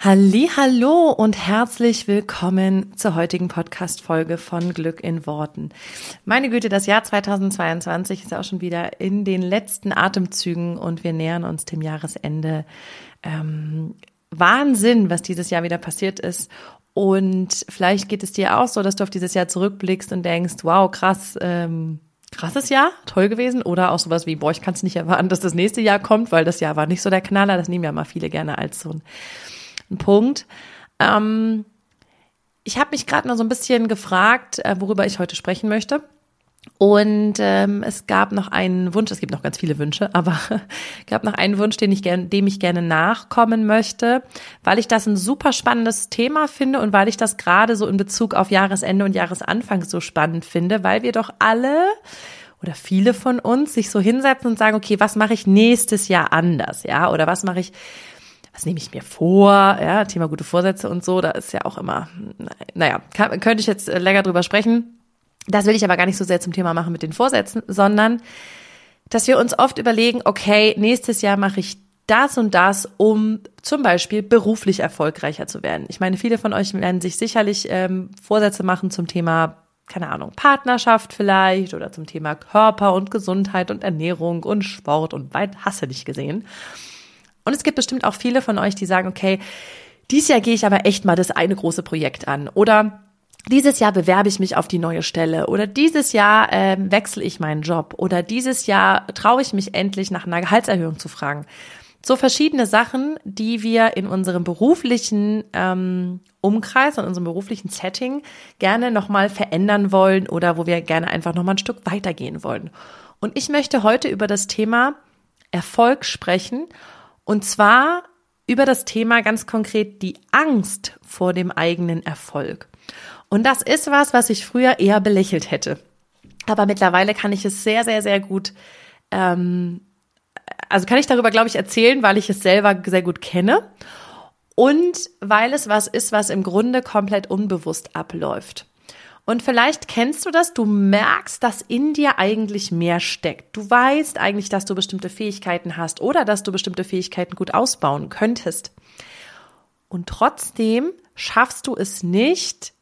Hallo und herzlich willkommen zur heutigen Podcast Folge von Glück in Worten. Meine Güte, das Jahr 2022 ist auch schon wieder in den letzten Atemzügen und wir nähern uns dem Jahresende. Ähm, Wahnsinn, was dieses Jahr wieder passiert ist. Und vielleicht geht es dir auch so, dass du auf dieses Jahr zurückblickst und denkst, wow, krass, ähm, krasses Jahr, toll gewesen. Oder auch sowas wie, boah, ich kann es nicht erwarten, dass das nächste Jahr kommt, weil das Jahr war nicht so der Knaller. Das nehmen ja mal viele gerne als so ein ein Punkt. Ähm, ich habe mich gerade noch so ein bisschen gefragt, äh, worüber ich heute sprechen möchte. Und ähm, es gab noch einen Wunsch, es gibt noch ganz viele Wünsche, aber gab noch einen Wunsch, den ich gerne, dem ich gerne nachkommen möchte, weil ich das ein super spannendes Thema finde und weil ich das gerade so in Bezug auf Jahresende und Jahresanfang so spannend finde, weil wir doch alle oder viele von uns sich so hinsetzen und sagen, okay, was mache ich nächstes Jahr anders, ja? Oder was mache ich was nehme ich mir vor, ja, Thema gute Vorsätze und so, da ist ja auch immer, naja, kann, könnte ich jetzt äh, länger drüber sprechen. Das will ich aber gar nicht so sehr zum Thema machen mit den Vorsätzen, sondern dass wir uns oft überlegen, okay, nächstes Jahr mache ich das und das, um zum Beispiel beruflich erfolgreicher zu werden. Ich meine, viele von euch werden sich sicherlich ähm, Vorsätze machen zum Thema, keine Ahnung, Partnerschaft vielleicht oder zum Thema Körper und Gesundheit und Ernährung und Sport und weit hasse dich gesehen. Und es gibt bestimmt auch viele von euch, die sagen, okay, dieses Jahr gehe ich aber echt mal das eine große Projekt an. Oder dieses Jahr bewerbe ich mich auf die neue Stelle oder dieses Jahr äh, wechsle ich meinen Job oder dieses Jahr traue ich mich endlich nach einer Gehaltserhöhung zu fragen. So verschiedene Sachen, die wir in unserem beruflichen ähm, Umkreis, in unserem beruflichen Setting gerne nochmal verändern wollen oder wo wir gerne einfach nochmal ein Stück weitergehen wollen. Und ich möchte heute über das Thema Erfolg sprechen und zwar über das Thema ganz konkret die Angst vor dem eigenen Erfolg. Und das ist was, was ich früher eher belächelt hätte. Aber mittlerweile kann ich es sehr, sehr, sehr gut, ähm, also kann ich darüber, glaube ich, erzählen, weil ich es selber sehr gut kenne und weil es was ist, was im Grunde komplett unbewusst abläuft. Und vielleicht kennst du das, du merkst, dass in dir eigentlich mehr steckt. Du weißt eigentlich, dass du bestimmte Fähigkeiten hast oder dass du bestimmte Fähigkeiten gut ausbauen könntest. Und trotzdem schaffst du es nicht,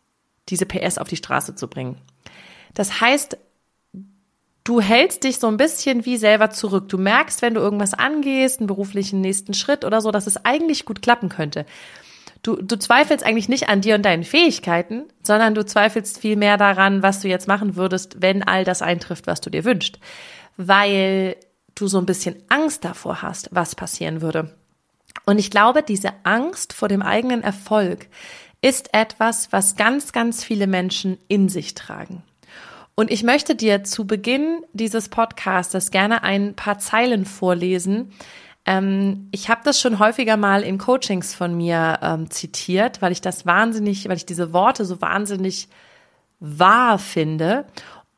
diese PS auf die Straße zu bringen. Das heißt, du hältst dich so ein bisschen wie selber zurück. Du merkst, wenn du irgendwas angehst, einen beruflichen nächsten Schritt oder so, dass es eigentlich gut klappen könnte. Du, du zweifelst eigentlich nicht an dir und deinen Fähigkeiten, sondern du zweifelst viel mehr daran, was du jetzt machen würdest, wenn all das eintrifft, was du dir wünschst. Weil du so ein bisschen Angst davor hast, was passieren würde. Und ich glaube, diese Angst vor dem eigenen Erfolg ist etwas, was ganz, ganz viele Menschen in sich tragen. Und ich möchte dir zu Beginn dieses Podcasts gerne ein paar Zeilen vorlesen, ähm, ich habe das schon häufiger mal in Coachings von mir ähm, zitiert, weil ich das wahnsinnig, weil ich diese Worte so wahnsinnig wahr finde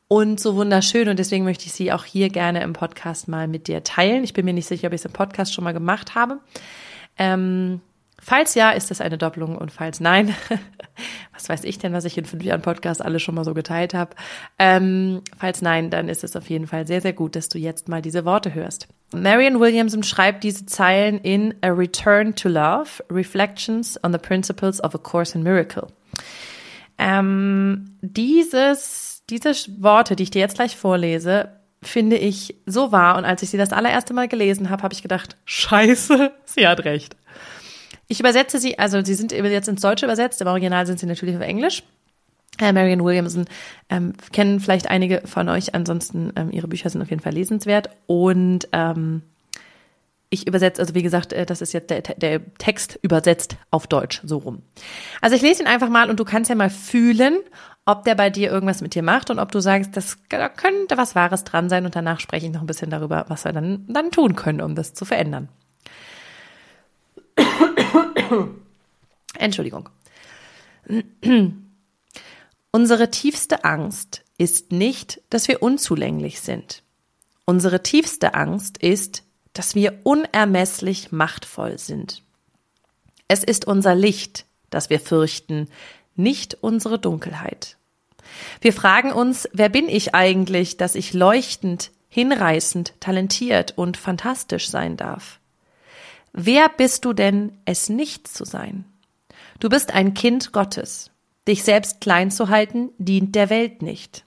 und so wunderschön und deswegen möchte ich sie auch hier gerne im Podcast mal mit dir teilen. Ich bin mir nicht sicher, ob ich es im Podcast schon mal gemacht habe. Ähm, falls ja, ist das eine Doppelung und falls nein, was weiß ich denn, was ich in fünf Jahren Podcast alle schon mal so geteilt habe. Ähm, falls nein, dann ist es auf jeden Fall sehr, sehr gut, dass du jetzt mal diese Worte hörst. Marion Williamson schreibt diese Zeilen in A Return to Love, Reflections on the Principles of a Course in Miracle. Ähm, dieses, diese Worte, die ich dir jetzt gleich vorlese, finde ich so wahr. Und als ich sie das allererste Mal gelesen habe, habe ich gedacht, scheiße, sie hat recht. Ich übersetze sie, also sie sind jetzt ins Deutsche übersetzt, im Original sind sie natürlich auf Englisch. Äh, Marian Williamson ähm, kennen vielleicht einige von euch, ansonsten ähm, ihre Bücher sind auf jeden Fall lesenswert. Und ähm, ich übersetze, also wie gesagt, äh, das ist jetzt der, der Text übersetzt auf Deutsch, so rum. Also ich lese ihn einfach mal und du kannst ja mal fühlen, ob der bei dir irgendwas mit dir macht und ob du sagst, das, da könnte was Wahres dran sein und danach spreche ich noch ein bisschen darüber, was wir dann, dann tun können, um das zu verändern. Entschuldigung. Unsere tiefste Angst ist nicht, dass wir unzulänglich sind. Unsere tiefste Angst ist, dass wir unermesslich machtvoll sind. Es ist unser Licht, das wir fürchten, nicht unsere Dunkelheit. Wir fragen uns, wer bin ich eigentlich, dass ich leuchtend, hinreißend, talentiert und fantastisch sein darf? Wer bist du denn, es nicht zu sein? Du bist ein Kind Gottes. Dich selbst klein zu halten, dient der Welt nicht.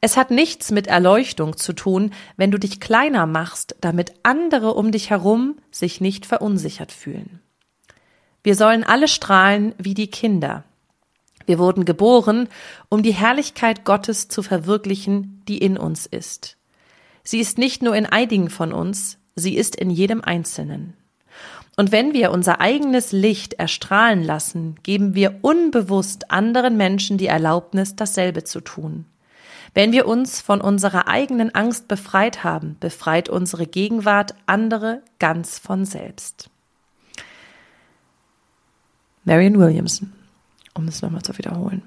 Es hat nichts mit Erleuchtung zu tun, wenn du dich kleiner machst, damit andere um dich herum sich nicht verunsichert fühlen. Wir sollen alle strahlen wie die Kinder. Wir wurden geboren, um die Herrlichkeit Gottes zu verwirklichen, die in uns ist. Sie ist nicht nur in einigen von uns, sie ist in jedem Einzelnen. Und wenn wir unser eigenes Licht erstrahlen lassen, geben wir unbewusst anderen Menschen die Erlaubnis, dasselbe zu tun. Wenn wir uns von unserer eigenen Angst befreit haben, befreit unsere Gegenwart andere ganz von selbst. Marion Williamson, um es nochmal zu wiederholen.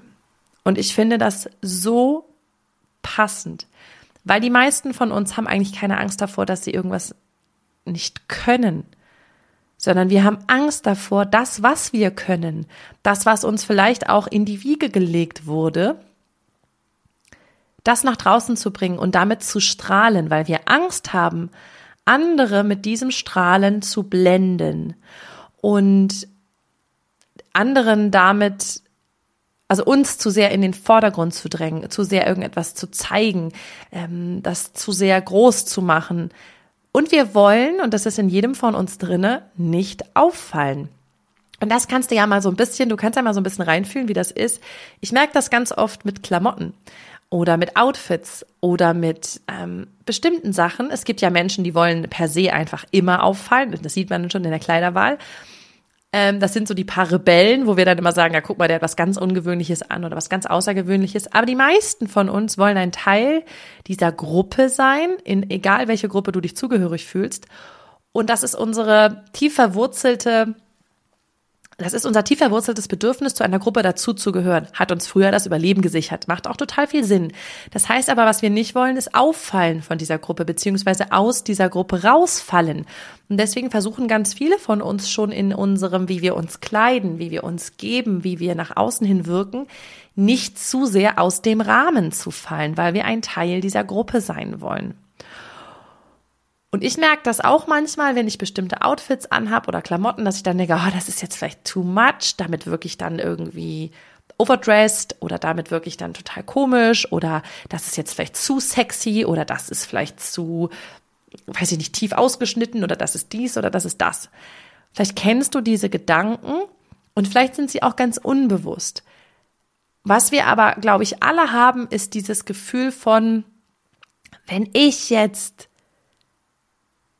Und ich finde das so passend, weil die meisten von uns haben eigentlich keine Angst davor, dass sie irgendwas nicht können, sondern wir haben Angst davor, das, was wir können, das, was uns vielleicht auch in die Wiege gelegt wurde, das nach draußen zu bringen und damit zu strahlen, weil wir Angst haben, andere mit diesem Strahlen zu blenden und anderen damit, also uns zu sehr in den Vordergrund zu drängen, zu sehr irgendetwas zu zeigen, ähm, das zu sehr groß zu machen, und wir wollen, und das ist in jedem von uns drinne, nicht auffallen. Und das kannst du ja mal so ein bisschen, du kannst ja mal so ein bisschen reinfühlen, wie das ist. Ich merke das ganz oft mit Klamotten oder mit Outfits oder mit ähm, bestimmten Sachen. Es gibt ja Menschen, die wollen per se einfach immer auffallen. Das sieht man schon in der Kleiderwahl. Ähm, das sind so die paar Rebellen, wo wir dann immer sagen, ja, guck mal, der hat was ganz Ungewöhnliches an oder was ganz Außergewöhnliches. Aber die meisten von uns wollen ein Teil dieser Gruppe sein, in egal welche Gruppe du dich zugehörig fühlst. Und das ist unsere tief verwurzelte das ist unser tief verwurzeltes Bedürfnis, zu einer Gruppe dazuzugehören. Hat uns früher das Überleben gesichert. Macht auch total viel Sinn. Das heißt aber, was wir nicht wollen, ist auffallen von dieser Gruppe, beziehungsweise aus dieser Gruppe rausfallen. Und deswegen versuchen ganz viele von uns schon in unserem, wie wir uns kleiden, wie wir uns geben, wie wir nach außen hin wirken, nicht zu sehr aus dem Rahmen zu fallen, weil wir ein Teil dieser Gruppe sein wollen. Und ich merke das auch manchmal, wenn ich bestimmte Outfits anhab oder Klamotten, dass ich dann denke, oh, das ist jetzt vielleicht too much, damit wirklich dann irgendwie overdressed oder damit wirklich dann total komisch oder das ist jetzt vielleicht zu sexy oder das ist vielleicht zu, weiß ich nicht, tief ausgeschnitten oder das ist dies oder das ist das. Vielleicht kennst du diese Gedanken und vielleicht sind sie auch ganz unbewusst. Was wir aber, glaube ich, alle haben, ist dieses Gefühl von, wenn ich jetzt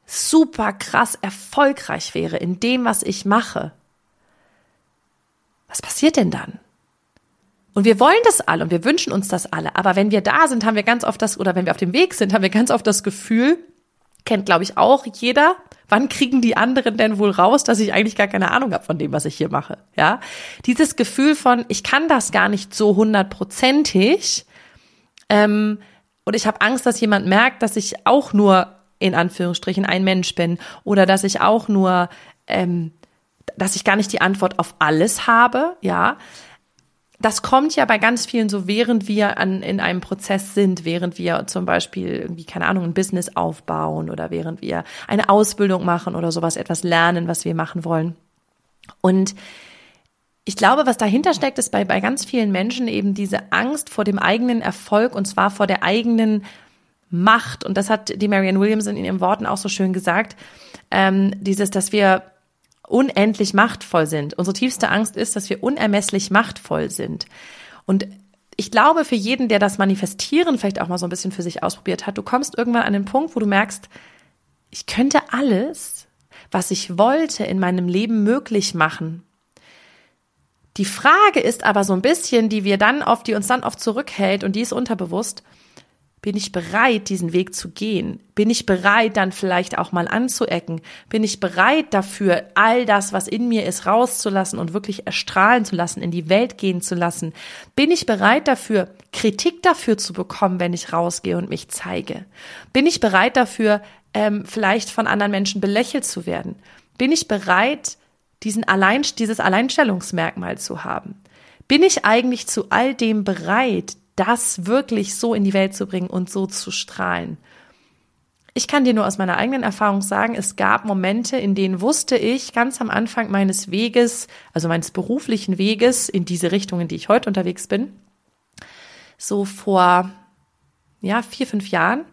super krass erfolgreich wäre in dem, was ich mache, was passiert denn dann? Und wir wollen das alle und wir wünschen uns das alle. Aber wenn wir da sind, haben wir ganz oft das, oder wenn wir auf dem Weg sind, haben wir ganz oft das Gefühl, kennt glaube ich auch jeder, wann kriegen die anderen denn wohl raus, dass ich eigentlich gar keine Ahnung habe von dem, was ich hier mache? Ja, dieses Gefühl von, ich kann das gar nicht so hundertprozentig. Ähm, und ich habe Angst, dass jemand merkt, dass ich auch nur in Anführungsstrichen ein Mensch bin oder dass ich auch nur, ähm, dass ich gar nicht die Antwort auf alles habe, ja. Das kommt ja bei ganz vielen so, während wir an, in einem Prozess sind, während wir zum Beispiel irgendwie, keine Ahnung, ein Business aufbauen oder während wir eine Ausbildung machen oder sowas, etwas lernen, was wir machen wollen. Und ich glaube, was dahinter steckt, ist bei, bei ganz vielen Menschen eben diese Angst vor dem eigenen Erfolg und zwar vor der eigenen Macht. Und das hat die Marianne Williamson in ihren Worten auch so schön gesagt. Ähm, dieses, dass wir unendlich machtvoll sind. Unsere tiefste Angst ist, dass wir unermesslich machtvoll sind. Und ich glaube, für jeden, der das Manifestieren vielleicht auch mal so ein bisschen für sich ausprobiert hat, du kommst irgendwann an den Punkt, wo du merkst, ich könnte alles, was ich wollte, in meinem Leben möglich machen. Die Frage ist aber so ein bisschen, die wir dann oft, die uns dann oft zurückhält und die ist unterbewusst. Bin ich bereit, diesen Weg zu gehen? Bin ich bereit, dann vielleicht auch mal anzuecken? Bin ich bereit dafür, all das, was in mir ist, rauszulassen und wirklich erstrahlen zu lassen, in die Welt gehen zu lassen? Bin ich bereit dafür, Kritik dafür zu bekommen, wenn ich rausgehe und mich zeige? Bin ich bereit dafür, ähm, vielleicht von anderen Menschen belächelt zu werden? Bin ich bereit, diesen Allein, dieses Alleinstellungsmerkmal zu haben? Bin ich eigentlich zu all dem bereit, das wirklich so in die Welt zu bringen und so zu strahlen. Ich kann dir nur aus meiner eigenen Erfahrung sagen, es gab Momente, in denen wusste ich ganz am Anfang meines Weges, also meines beruflichen Weges in diese Richtung, in die ich heute unterwegs bin, so vor, ja, vier, fünf Jahren,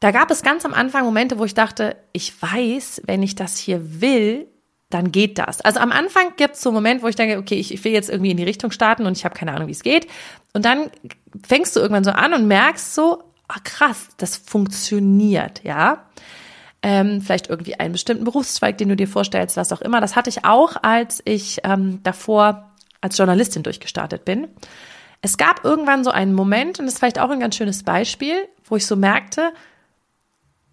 da gab es ganz am Anfang Momente, wo ich dachte, ich weiß, wenn ich das hier will, dann geht das. Also am Anfang gibt es so einen Moment, wo ich denke, okay, ich, ich will jetzt irgendwie in die Richtung starten und ich habe keine Ahnung, wie es geht. Und dann fängst du irgendwann so an und merkst so, ah krass, das funktioniert, ja. Ähm, vielleicht irgendwie einen bestimmten Berufszweig, den du dir vorstellst, was auch immer. Das hatte ich auch, als ich ähm, davor als Journalistin durchgestartet bin. Es gab irgendwann so einen Moment, und das ist vielleicht auch ein ganz schönes Beispiel, wo ich so merkte,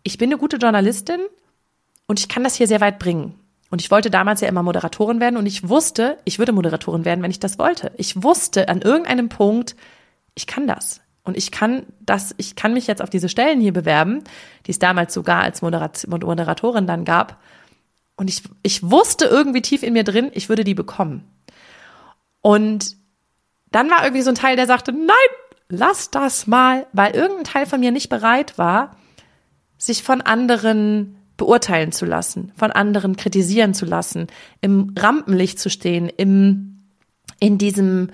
ich bin eine gute Journalistin und ich kann das hier sehr weit bringen. Und ich wollte damals ja immer Moderatorin werden und ich wusste, ich würde Moderatorin werden, wenn ich das wollte. Ich wusste an irgendeinem Punkt, ich kann das. Und ich kann das, ich kann mich jetzt auf diese Stellen hier bewerben, die es damals sogar als Moderat Moderatorin dann gab. Und ich, ich wusste irgendwie tief in mir drin, ich würde die bekommen. Und dann war irgendwie so ein Teil, der sagte, nein, lass das mal, weil irgendein Teil von mir nicht bereit war, sich von anderen beurteilen zu lassen, von anderen kritisieren zu lassen, im Rampenlicht zu stehen, im, in diesem,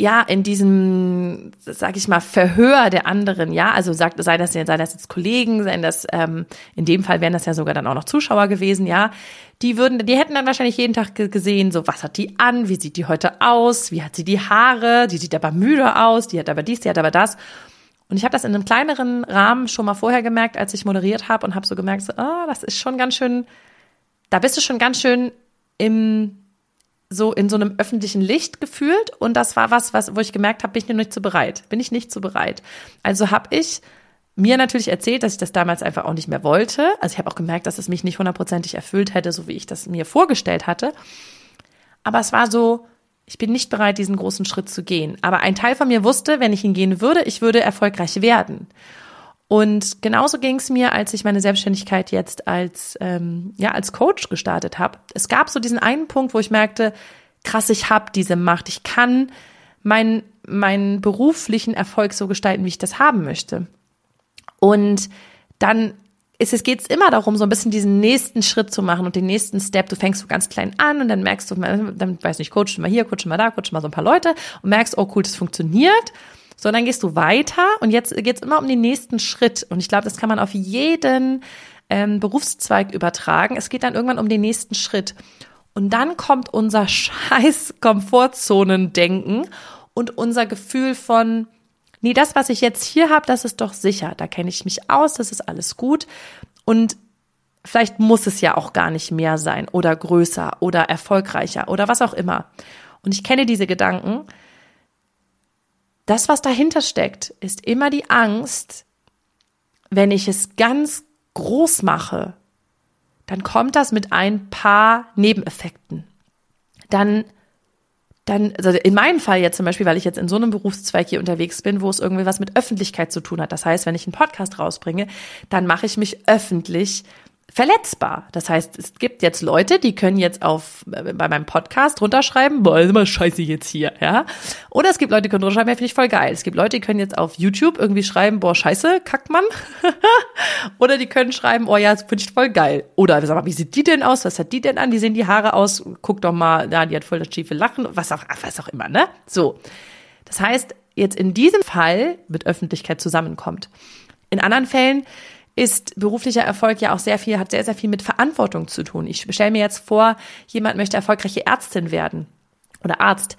ja, in diesem, sag ich mal, Verhör der anderen, ja, also sagt, sei das, sei das jetzt Kollegen, seien das, ähm, in dem Fall wären das ja sogar dann auch noch Zuschauer gewesen, ja, die würden, die hätten dann wahrscheinlich jeden Tag gesehen, so, was hat die an, wie sieht die heute aus, wie hat sie die Haare, die sieht aber müde aus, die hat aber dies, die hat aber das. Und ich habe das in einem kleineren Rahmen schon mal vorher gemerkt, als ich moderiert habe und habe so gemerkt, so, oh, das ist schon ganz schön, da bist du schon ganz schön im so in so einem öffentlichen Licht gefühlt und das war was, was wo ich gemerkt habe, bin ich nicht so bereit, bin ich nicht so bereit. Also habe ich mir natürlich erzählt, dass ich das damals einfach auch nicht mehr wollte. Also ich habe auch gemerkt, dass es mich nicht hundertprozentig erfüllt hätte, so wie ich das mir vorgestellt hatte. Aber es war so, ich bin nicht bereit, diesen großen Schritt zu gehen. Aber ein Teil von mir wusste, wenn ich ihn gehen würde, ich würde erfolgreich werden. Und genauso ging es mir, als ich meine Selbstständigkeit jetzt als ähm, ja als Coach gestartet habe. Es gab so diesen einen Punkt, wo ich merkte, krass, ich habe diese Macht, ich kann meinen meinen beruflichen Erfolg so gestalten, wie ich das haben möchte. Und dann ist es geht's immer darum, so ein bisschen diesen nächsten Schritt zu machen und den nächsten Step. Du fängst so ganz klein an und dann merkst du, dann weiß nicht, coachst du mal hier, coachst du mal da, coachst du mal so ein paar Leute und merkst, oh cool, das funktioniert. So, dann gehst du weiter und jetzt geht's immer um den nächsten Schritt. Und ich glaube, das kann man auf jeden ähm, Berufszweig übertragen. Es geht dann irgendwann um den nächsten Schritt. Und dann kommt unser scheiß Komfortzonen-Denken und unser Gefühl von, nee, das, was ich jetzt hier habe, das ist doch sicher. Da kenne ich mich aus, das ist alles gut. Und vielleicht muss es ja auch gar nicht mehr sein oder größer oder erfolgreicher oder was auch immer. Und ich kenne diese Gedanken. Das, was dahinter steckt, ist immer die Angst, wenn ich es ganz groß mache, dann kommt das mit ein paar Nebeneffekten. Dann dann, also in meinem Fall jetzt zum Beispiel, weil ich jetzt in so einem Berufszweig hier unterwegs bin, wo es irgendwie was mit Öffentlichkeit zu tun hat. Das heißt, wenn ich einen Podcast rausbringe, dann mache ich mich öffentlich verletzbar. Das heißt, es gibt jetzt Leute, die können jetzt auf äh, bei meinem Podcast runterschreiben, boah, ist immer scheiße jetzt hier, ja. Oder es gibt Leute, die können runterschreiben, ja, finde ich voll geil. Es gibt Leute, die können jetzt auf YouTube irgendwie schreiben, boah, scheiße, kackt man. Oder die können schreiben, oh ja, das finde ich voll geil. Oder sag mal, wie sieht die denn aus? Was hat die denn an? Die sehen die Haare aus, guck doch mal, ja, die hat voll das schiefe Lachen, was auch, was auch immer, ne? So. Das heißt, jetzt in diesem Fall mit Öffentlichkeit zusammenkommt. In anderen Fällen ist beruflicher Erfolg ja auch sehr viel, hat sehr, sehr viel mit Verantwortung zu tun. Ich stelle mir jetzt vor, jemand möchte erfolgreiche Ärztin werden oder Arzt.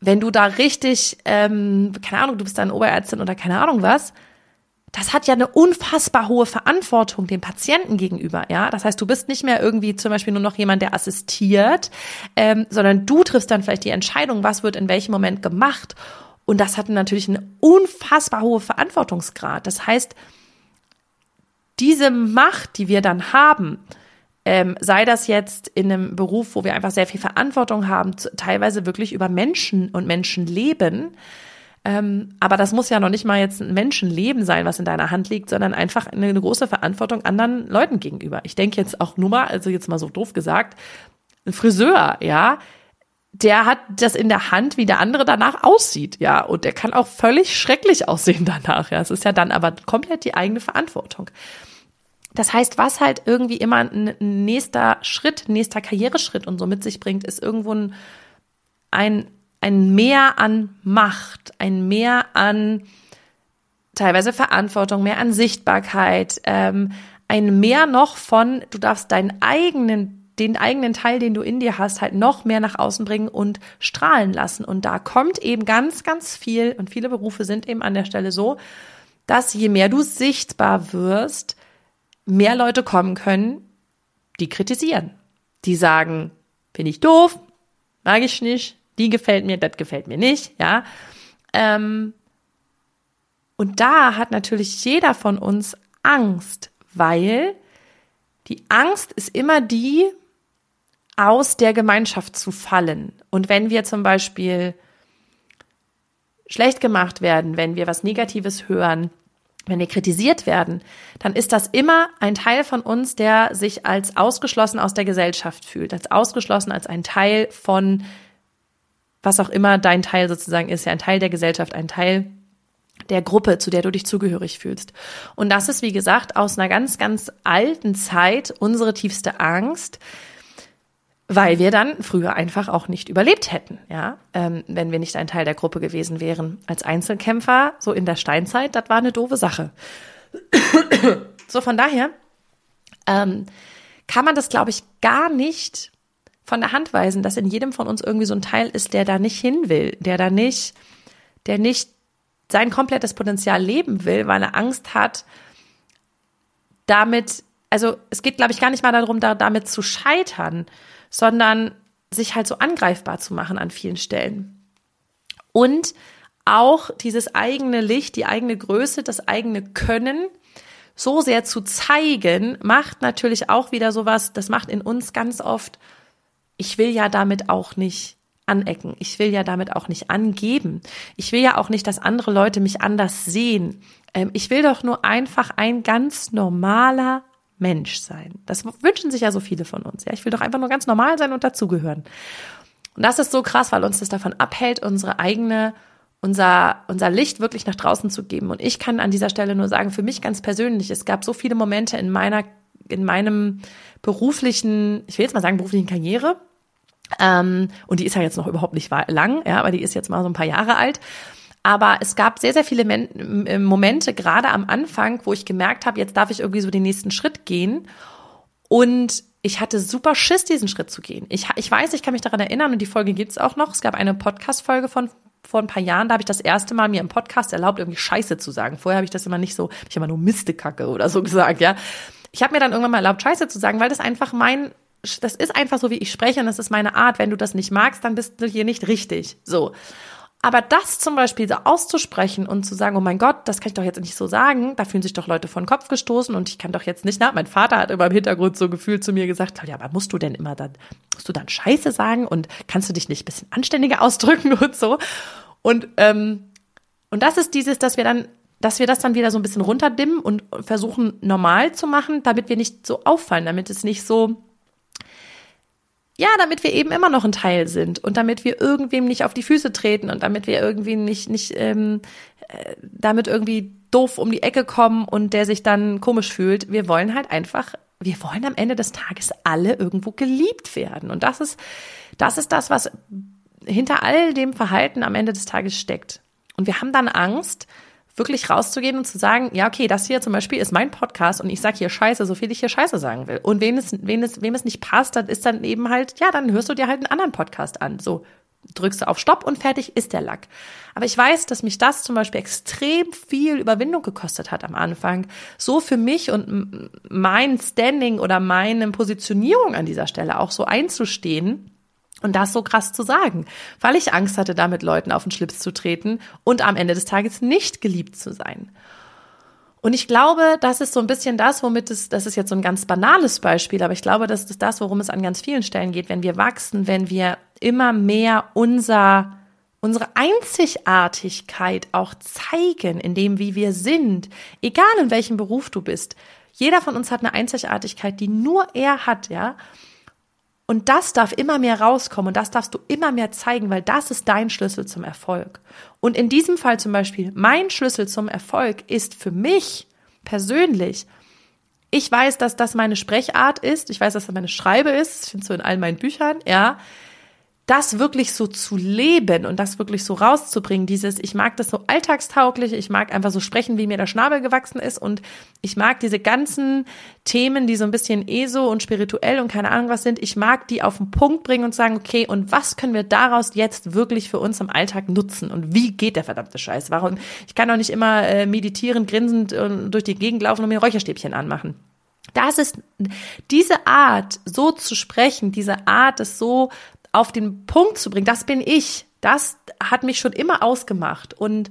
Wenn du da richtig, ähm, keine Ahnung, du bist dann Oberärztin oder keine Ahnung was, das hat ja eine unfassbar hohe Verantwortung dem Patienten gegenüber, ja. Das heißt, du bist nicht mehr irgendwie zum Beispiel nur noch jemand, der assistiert, ähm, sondern du triffst dann vielleicht die Entscheidung, was wird in welchem Moment gemacht. Und das hat natürlich eine unfassbar hohe Verantwortungsgrad. Das heißt, diese Macht, die wir dann haben, ähm, sei das jetzt in einem Beruf, wo wir einfach sehr viel Verantwortung haben, teilweise wirklich über Menschen und Menschenleben, ähm, aber das muss ja noch nicht mal jetzt ein Menschenleben sein, was in deiner Hand liegt, sondern einfach eine, eine große Verantwortung anderen Leuten gegenüber. Ich denke jetzt auch nur mal, also jetzt mal so doof gesagt, ein Friseur, ja, der hat das in der Hand, wie der andere danach aussieht, ja, und der kann auch völlig schrecklich aussehen danach, ja. Es ist ja dann aber komplett die eigene Verantwortung. Das heißt, was halt irgendwie immer ein nächster Schritt, nächster Karriereschritt und so mit sich bringt, ist irgendwo ein, ein ein Mehr an Macht, ein Mehr an teilweise Verantwortung, mehr an Sichtbarkeit, ähm, ein Mehr noch von, du darfst deinen eigenen, den eigenen Teil, den du in dir hast, halt noch mehr nach außen bringen und strahlen lassen. Und da kommt eben ganz, ganz viel, und viele Berufe sind eben an der Stelle so, dass je mehr du sichtbar wirst, mehr Leute kommen können, die kritisieren. Die sagen, finde ich doof, mag ich nicht, die gefällt mir, das gefällt mir nicht, ja. Ähm, und da hat natürlich jeder von uns Angst, weil die Angst ist immer die, aus der Gemeinschaft zu fallen. Und wenn wir zum Beispiel schlecht gemacht werden, wenn wir was Negatives hören, wenn wir kritisiert werden, dann ist das immer ein Teil von uns, der sich als ausgeschlossen aus der Gesellschaft fühlt, als ausgeschlossen, als ein Teil von was auch immer dein Teil sozusagen ist, ja ein Teil der Gesellschaft, ein Teil der Gruppe, zu der du dich zugehörig fühlst. Und das ist, wie gesagt, aus einer ganz, ganz alten Zeit unsere tiefste Angst, weil wir dann früher einfach auch nicht überlebt hätten, ja, ähm, wenn wir nicht ein Teil der Gruppe gewesen wären. Als Einzelkämpfer, so in der Steinzeit, das war eine doofe Sache. so von daher ähm, kann man das, glaube ich, gar nicht von der Hand weisen, dass in jedem von uns irgendwie so ein Teil ist, der da nicht hin will, der da nicht, der nicht sein komplettes Potenzial leben will, weil er Angst hat, damit, also es geht, glaube ich, gar nicht mal darum, da, damit zu scheitern, sondern sich halt so angreifbar zu machen an vielen Stellen. Und auch dieses eigene Licht, die eigene Größe, das eigene Können so sehr zu zeigen, macht natürlich auch wieder sowas, das macht in uns ganz oft ich will ja damit auch nicht anecken. Ich will ja damit auch nicht angeben. Ich will ja auch nicht, dass andere Leute mich anders sehen. Ähm, ich will doch nur einfach ein ganz normaler Mensch sein. Das wünschen sich ja so viele von uns. Ja, ich will doch einfach nur ganz normal sein und dazugehören. Und das ist so krass, weil uns das davon abhält, unsere eigene, unser, unser Licht wirklich nach draußen zu geben. Und ich kann an dieser Stelle nur sagen, für mich ganz persönlich, es gab so viele Momente in meiner, in meinem beruflichen, ich will jetzt mal sagen beruflichen Karriere, ähm, und die ist ja jetzt noch überhaupt nicht lang, ja, aber die ist jetzt mal so ein paar Jahre alt. Aber es gab sehr, sehr viele Men Momente, gerade am Anfang, wo ich gemerkt habe, jetzt darf ich irgendwie so den nächsten Schritt gehen. Und ich hatte super Schiss, diesen Schritt zu gehen. Ich, ich weiß, ich kann mich daran erinnern und die Folge gibt's auch noch. Es gab eine Podcast-Folge von vor ein paar Jahren, da habe ich das erste Mal mir im Podcast erlaubt, irgendwie Scheiße zu sagen. Vorher habe ich das immer nicht so, ich habe immer nur Mistekacke oder so gesagt, ja. Ich habe mir dann irgendwann mal erlaubt, Scheiße zu sagen, weil das einfach mein das ist einfach so, wie ich spreche und das ist meine Art. Wenn du das nicht magst, dann bist du hier nicht richtig. So. Aber das zum Beispiel so auszusprechen und zu sagen, oh mein Gott, das kann ich doch jetzt nicht so sagen, da fühlen sich doch Leute vor den Kopf gestoßen und ich kann doch jetzt nicht, na, mein Vater hat immer im Hintergrund so gefühlt zu mir gesagt, ja, aber musst du denn immer dann, musst du dann Scheiße sagen und kannst du dich nicht ein bisschen anständiger ausdrücken und so? Und, ähm, und das ist dieses, dass wir dann, dass wir das dann wieder so ein bisschen runterdimmen und versuchen normal zu machen, damit wir nicht so auffallen, damit es nicht so, ja, damit wir eben immer noch ein Teil sind und damit wir irgendwem nicht auf die Füße treten und damit wir irgendwie nicht, nicht ähm, äh, damit irgendwie doof um die Ecke kommen und der sich dann komisch fühlt. Wir wollen halt einfach, wir wollen am Ende des Tages alle irgendwo geliebt werden. Und das ist, das ist das, was hinter all dem Verhalten am Ende des Tages steckt. Und wir haben dann Angst, wirklich rauszugehen und zu sagen, ja, okay, das hier zum Beispiel ist mein Podcast und ich sage hier Scheiße, so viel ich hier Scheiße sagen will. Und wen es, wen es, wem es nicht passt, dann ist dann eben halt, ja, dann hörst du dir halt einen anderen Podcast an. So drückst du auf Stopp und fertig ist der Lack. Aber ich weiß, dass mich das zum Beispiel extrem viel Überwindung gekostet hat am Anfang, so für mich und mein Standing oder meine Positionierung an dieser Stelle auch so einzustehen und das so krass zu sagen, weil ich Angst hatte, damit Leuten auf den Schlips zu treten und am Ende des Tages nicht geliebt zu sein. Und ich glaube, das ist so ein bisschen das, womit es, das ist jetzt so ein ganz banales Beispiel, aber ich glaube, das ist das, worum es an ganz vielen Stellen geht, wenn wir wachsen, wenn wir immer mehr unser, unsere Einzigartigkeit auch zeigen, in dem, wie wir sind, egal in welchem Beruf du bist. Jeder von uns hat eine Einzigartigkeit, die nur er hat, ja. Und das darf immer mehr rauskommen und das darfst du immer mehr zeigen, weil das ist dein Schlüssel zum Erfolg. Und in diesem Fall zum Beispiel, mein Schlüssel zum Erfolg ist für mich persönlich, ich weiß, dass das meine Sprechart ist, ich weiß, dass das meine Schreibe ist, das findest du in all meinen Büchern, ja das wirklich so zu leben und das wirklich so rauszubringen, dieses, ich mag das so alltagstauglich, ich mag einfach so sprechen, wie mir der Schnabel gewachsen ist und ich mag diese ganzen Themen, die so ein bisschen ESO und spirituell und keine Ahnung was sind, ich mag die auf den Punkt bringen und sagen, okay, und was können wir daraus jetzt wirklich für uns im Alltag nutzen und wie geht der verdammte Scheiß? Warum? Ich kann doch nicht immer äh, meditieren, grinsend äh, durch die Gegend laufen und mir Räucherstäbchen anmachen. Das ist diese Art, so zu sprechen, diese Art, es so auf den Punkt zu bringen, das bin ich. Das hat mich schon immer ausgemacht. Und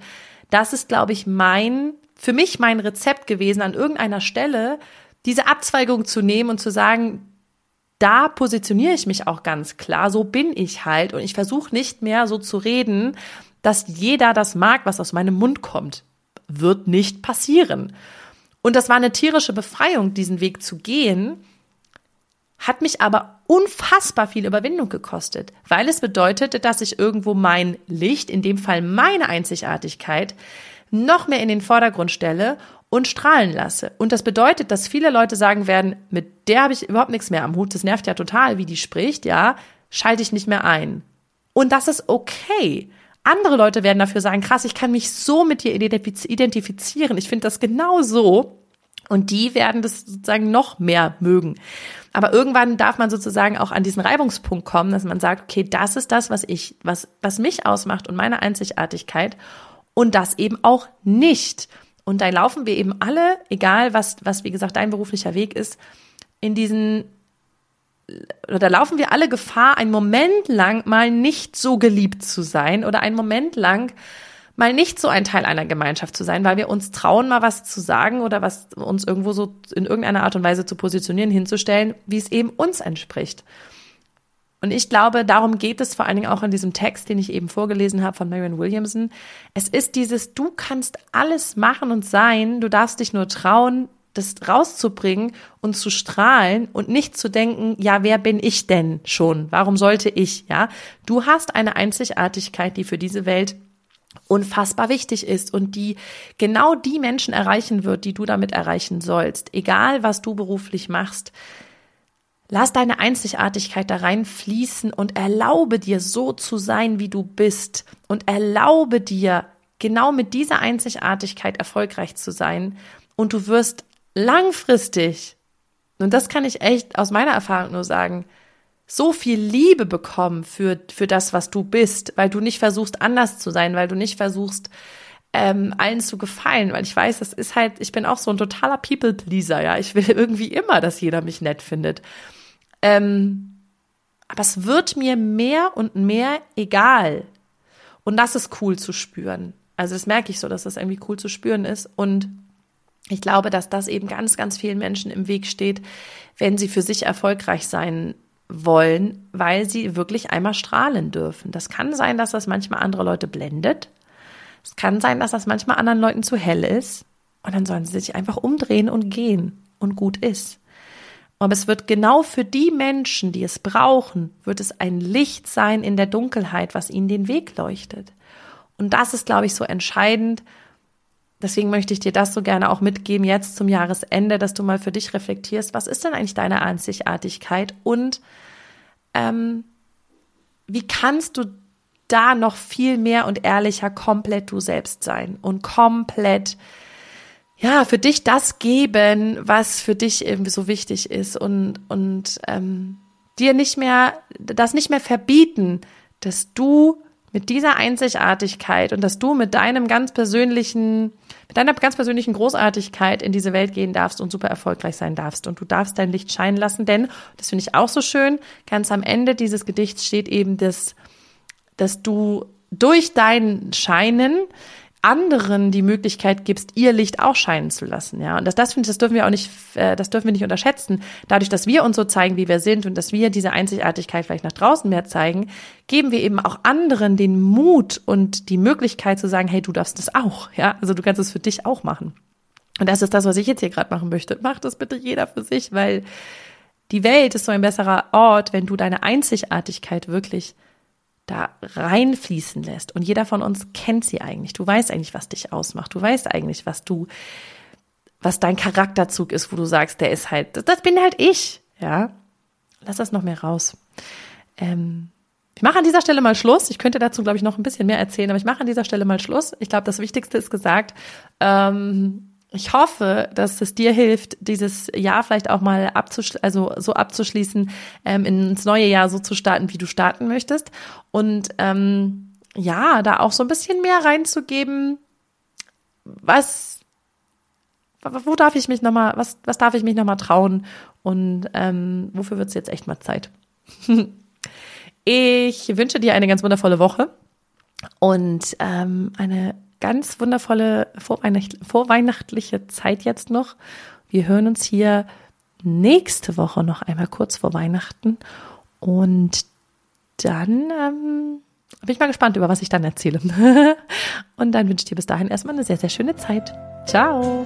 das ist, glaube ich, mein, für mich mein Rezept gewesen, an irgendeiner Stelle diese Abzweigung zu nehmen und zu sagen, da positioniere ich mich auch ganz klar, so bin ich halt. Und ich versuche nicht mehr so zu reden, dass jeder das mag, was aus meinem Mund kommt. Wird nicht passieren. Und das war eine tierische Befreiung, diesen Weg zu gehen, hat mich aber unfassbar viel Überwindung gekostet, weil es bedeutete, dass ich irgendwo mein Licht, in dem Fall meine Einzigartigkeit, noch mehr in den Vordergrund stelle und strahlen lasse. Und das bedeutet, dass viele Leute sagen werden, mit der habe ich überhaupt nichts mehr am Hut, das nervt ja total, wie die spricht, ja, schalte ich nicht mehr ein. Und das ist okay. Andere Leute werden dafür sagen, krass, ich kann mich so mit dir identifizieren. Ich finde das genau so. Und die werden das sozusagen noch mehr mögen. Aber irgendwann darf man sozusagen auch an diesen Reibungspunkt kommen, dass man sagt, okay, das ist das, was ich, was, was mich ausmacht und meine Einzigartigkeit und das eben auch nicht. Und da laufen wir eben alle, egal was, was wie gesagt dein beruflicher Weg ist, in diesen oder da laufen wir alle Gefahr, einen Moment lang mal nicht so geliebt zu sein oder einen Moment lang mal nicht so ein Teil einer Gemeinschaft zu sein, weil wir uns trauen, mal was zu sagen oder was uns irgendwo so in irgendeiner Art und Weise zu positionieren, hinzustellen, wie es eben uns entspricht. Und ich glaube, darum geht es vor allen Dingen auch in diesem Text, den ich eben vorgelesen habe von Marion Williamson. Es ist dieses, du kannst alles machen und sein, du darfst dich nur trauen, das rauszubringen und zu strahlen und nicht zu denken, ja, wer bin ich denn schon? Warum sollte ich? Ja, du hast eine Einzigartigkeit, die für diese Welt unfassbar wichtig ist und die genau die Menschen erreichen wird, die du damit erreichen sollst. Egal, was du beruflich machst, lass deine Einzigartigkeit da reinfließen und erlaube dir so zu sein, wie du bist und erlaube dir genau mit dieser Einzigartigkeit erfolgreich zu sein und du wirst langfristig, und das kann ich echt aus meiner Erfahrung nur sagen, so viel Liebe bekommen für, für das, was du bist, weil du nicht versuchst, anders zu sein, weil du nicht versuchst, ähm, allen zu gefallen, weil ich weiß, das ist halt, ich bin auch so ein totaler People-Pleaser, ja. Ich will irgendwie immer, dass jeder mich nett findet. Ähm, aber es wird mir mehr und mehr egal. Und das ist cool zu spüren. Also das merke ich so, dass das irgendwie cool zu spüren ist. Und ich glaube, dass das eben ganz, ganz vielen Menschen im Weg steht, wenn sie für sich erfolgreich sein wollen, weil sie wirklich einmal strahlen dürfen. Das kann sein, dass das manchmal andere Leute blendet. Es kann sein, dass das manchmal anderen Leuten zu hell ist. Und dann sollen sie sich einfach umdrehen und gehen und gut ist. Aber es wird genau für die Menschen, die es brauchen, wird es ein Licht sein in der Dunkelheit, was ihnen den Weg leuchtet. Und das ist, glaube ich, so entscheidend. Deswegen möchte ich dir das so gerne auch mitgeben jetzt zum Jahresende, dass du mal für dich reflektierst, was ist denn eigentlich deine Einzigartigkeit? Und ähm, wie kannst du da noch viel mehr und ehrlicher komplett du selbst sein und komplett ja, für dich das geben, was für dich irgendwie so wichtig ist und, und ähm, dir nicht mehr, das nicht mehr verbieten, dass du mit dieser Einzigartigkeit und dass du mit deinem ganz persönlichen, mit deiner ganz persönlichen Großartigkeit in diese Welt gehen darfst und super erfolgreich sein darfst. Und du darfst dein Licht scheinen lassen, denn, das finde ich auch so schön, ganz am Ende dieses Gedichts steht eben das, dass du durch dein Scheinen anderen die Möglichkeit gibst, ihr Licht auch scheinen zu lassen, ja. Und das, das finde ich, das dürfen wir auch nicht, äh, das dürfen wir nicht unterschätzen. Dadurch, dass wir uns so zeigen, wie wir sind und dass wir diese Einzigartigkeit vielleicht nach draußen mehr zeigen, geben wir eben auch anderen den Mut und die Möglichkeit zu sagen, hey, du darfst das auch, ja. Also du kannst es für dich auch machen. Und das ist das, was ich jetzt hier gerade machen möchte. Mach das bitte jeder für sich, weil die Welt ist so ein besserer Ort, wenn du deine Einzigartigkeit wirklich da reinfließen lässt. Und jeder von uns kennt sie eigentlich. Du weißt eigentlich, was dich ausmacht. Du weißt eigentlich, was du, was dein Charakterzug ist, wo du sagst, der ist halt, das bin halt ich. Ja, lass das noch mehr raus. Ähm, ich mache an dieser Stelle mal Schluss. Ich könnte dazu, glaube ich, noch ein bisschen mehr erzählen, aber ich mache an dieser Stelle mal Schluss. Ich glaube, das Wichtigste ist gesagt. Ähm, ich hoffe, dass es dir hilft, dieses Jahr vielleicht auch mal abzuschließen, also so abzuschließen, ähm, ins neue Jahr so zu starten, wie du starten möchtest. Und ähm, ja, da auch so ein bisschen mehr reinzugeben, was, wo darf ich mich nochmal, was, was darf ich mich nochmal trauen und ähm, wofür wird es jetzt echt mal Zeit? ich wünsche dir eine ganz wundervolle Woche und ähm, eine ganz wundervolle vorweihnacht vorweihnachtliche Zeit jetzt noch. Wir hören uns hier nächste Woche noch einmal kurz vor Weihnachten. Und dann ähm, bin ich mal gespannt, über was ich dann erzähle. Und dann wünsche ich dir bis dahin erstmal eine sehr, sehr schöne Zeit. Ciao!